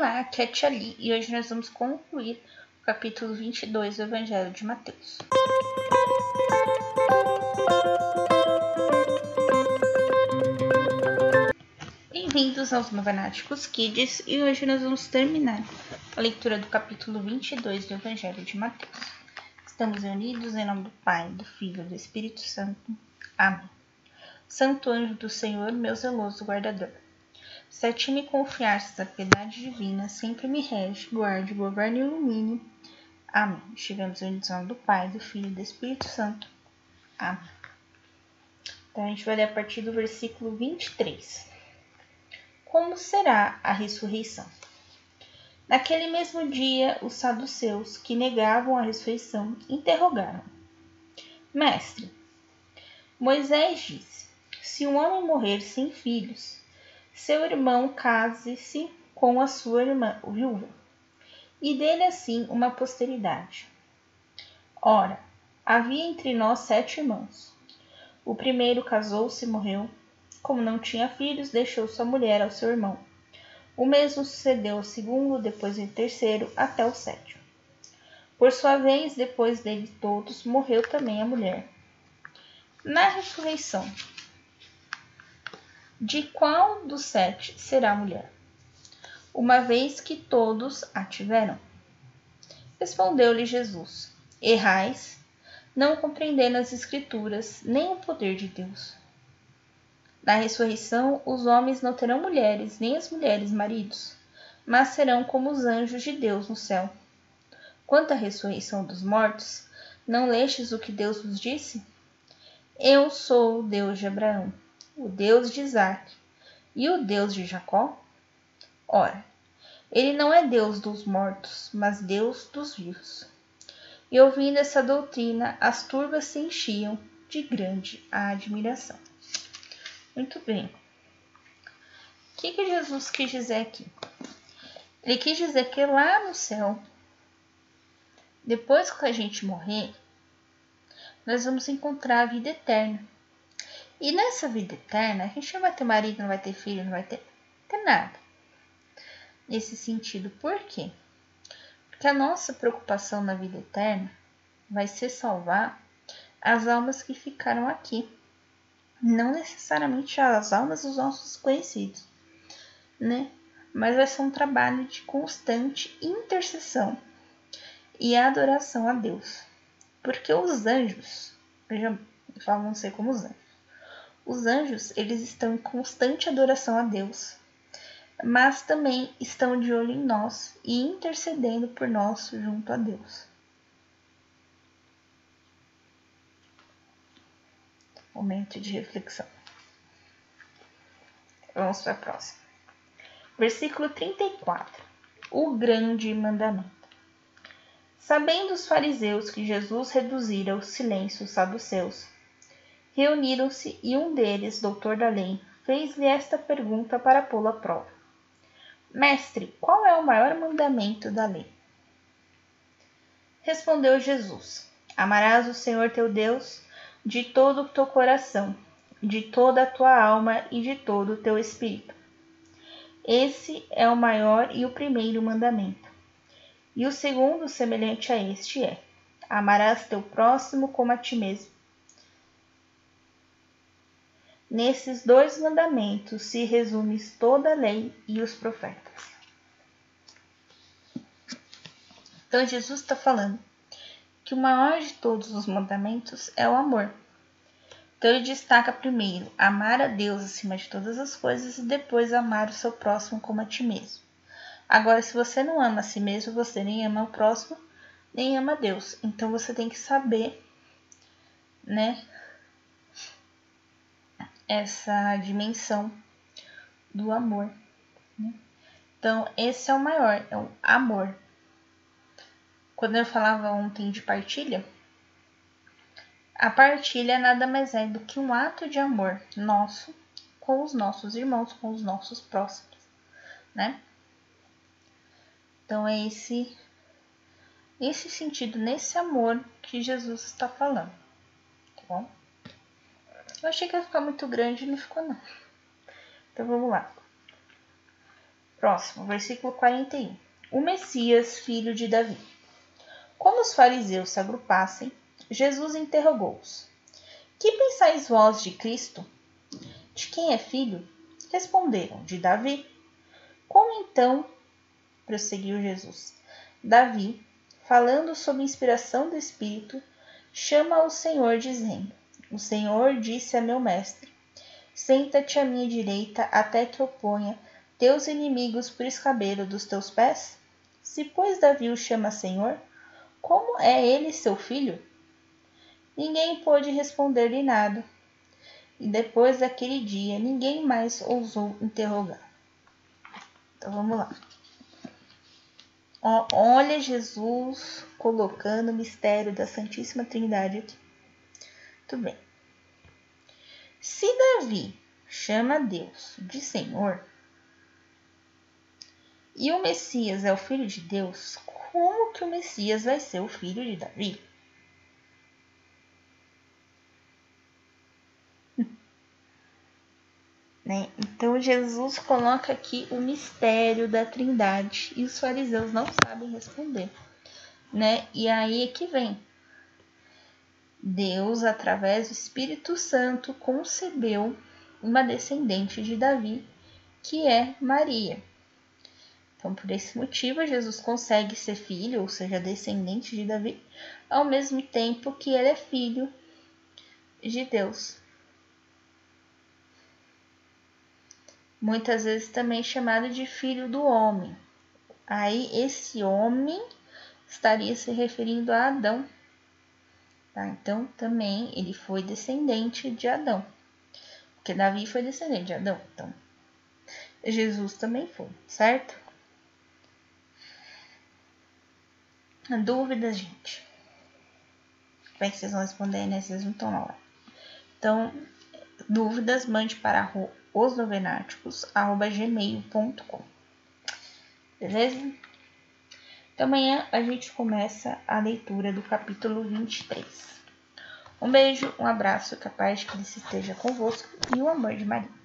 Olá, aqui é Tia Li, e hoje nós vamos concluir o capítulo 22 do Evangelho de Mateus. Bem-vindos aos Novenáticos Kids e hoje nós vamos terminar a leitura do capítulo 22 do Evangelho de Mateus. Estamos reunidos em nome do Pai, do Filho e do Espírito Santo. Amém. Santo anjo do Senhor, meu zeloso guardador se a ti me confiastes a piedade divina, sempre me rege, guarde, governe e ilumine. Amém. Estivemos nome do Pai, do Filho e do Espírito Santo. Amém. Então a gente vai ler a partir do versículo 23. Como será a ressurreição? Naquele mesmo dia, os saduceus, que negavam a ressurreição, interrogaram: Mestre, Moisés disse: Se um homem morrer sem filhos, seu irmão case-se com a sua irmã viúva, e dele assim uma posteridade. Ora, havia entre nós sete irmãos. O primeiro casou-se e morreu. Como não tinha filhos, deixou sua mulher ao seu irmão. O mesmo sucedeu ao segundo, depois ao terceiro, até o sétimo. Por sua vez, depois dele todos, morreu também a mulher. Na ressurreição, de qual dos sete será mulher? Uma vez que todos a tiveram. Respondeu-lhe Jesus: Errais, não compreendendo as Escrituras, nem o poder de Deus. Na ressurreição, os homens não terão mulheres, nem as mulheres maridos, mas serão como os anjos de Deus no céu. Quanto à ressurreição dos mortos, não lestes o que Deus vos disse? Eu sou o Deus de Abraão, o Deus de Isaac e o Deus de Jacó? Ora, ele não é Deus dos mortos, mas Deus dos vivos. E ouvindo essa doutrina, as turmas se enchiam de grande admiração. Muito bem. O que, que Jesus quis dizer aqui? Ele quis dizer que lá no céu, depois que a gente morrer, nós vamos encontrar a vida eterna. E nessa vida eterna, a gente não vai ter marido, não vai ter filho, não vai ter, ter nada. Nesse sentido, por quê? Porque a nossa preocupação na vida eterna vai ser salvar as almas que ficaram aqui. Não necessariamente as almas dos nossos conhecidos, né? Mas vai ser um trabalho de constante intercessão e adoração a Deus. Porque os anjos, eu já falo não sei como os anjos, os anjos, eles estão em constante adoração a Deus, mas também estão de olho em nós e intercedendo por nós junto a Deus. Momento de reflexão. Vamos para a próxima. Versículo 34. O grande mandamento. Sabendo os fariseus que Jesus reduzira o silêncio os saduceus, reuniram-se e um deles, doutor da lei, fez-lhe esta pergunta para pô-lo à prova: Mestre, qual é o maior mandamento da lei? Respondeu Jesus: Amarás o Senhor teu Deus de todo o teu coração, de toda a tua alma e de todo o teu espírito. Esse é o maior e o primeiro mandamento. E o segundo, semelhante a este, é: Amarás teu próximo como a ti mesmo. Nesses dois mandamentos se resume toda a lei e os profetas. Então, Jesus está falando que o maior de todos os mandamentos é o amor. Então, ele destaca primeiro amar a Deus acima de todas as coisas e depois amar o seu próximo como a ti mesmo. Agora, se você não ama a si mesmo, você nem ama o próximo, nem ama Deus. Então, você tem que saber, né, essa dimensão do amor. Né? Então, esse é o maior, é o amor. Quando eu falava ontem de partilha, a partilha nada mais é do que um ato de amor nosso com os nossos irmãos, com os nossos próximos, né? Então é esse esse sentido, nesse amor que Jesus está falando, tá bom? Eu achei que ia ficar muito grande e não ficou não. Então vamos lá. Próximo, versículo 41. O Messias, filho de Davi. Como os fariseus se agrupassem, Jesus interrogou-os: Que pensais vós de Cristo? De quem é filho? Responderam: De Davi. Como então, prosseguiu Jesus, Davi, falando sob inspiração do Espírito, chama o Senhor, dizendo: O Senhor disse a meu mestre: Senta-te à minha direita até que eu ponha teus inimigos por escabelo dos teus pés? Se, pois, Davi o chama Senhor, como é ele seu filho? Ninguém pôde responder-lhe nada. E depois daquele dia, ninguém mais ousou interrogar. Então vamos lá. Olha Jesus colocando o mistério da Santíssima Trindade aqui. Tudo bem. Se Davi chama Deus de Senhor e o Messias é o filho de Deus, como que o Messias vai ser o filho de Davi? Né? Então Jesus coloca aqui o mistério da Trindade e os fariseus não sabem responder, né? E aí é que vem. Deus, através do Espírito Santo, concebeu uma descendente de Davi, que é Maria. Então, por esse motivo, Jesus consegue ser filho, ou seja, descendente de Davi, ao mesmo tempo que ele é filho de Deus. muitas vezes também chamado de filho do homem. Aí esse homem estaria se referindo a Adão. Tá? Então também ele foi descendente de Adão. Porque Davi foi descendente de Adão. Então Jesus também foi, certo? Dúvidas, gente? Como é que vocês vão responder, né? Vocês não estão lá. Então, dúvidas, mande para osnovenáticos.gmail.com Beleza? Então amanhã a gente começa a leitura do capítulo 23. Um beijo, um abraço, capaz que ele esteja convosco e o amor de Maria.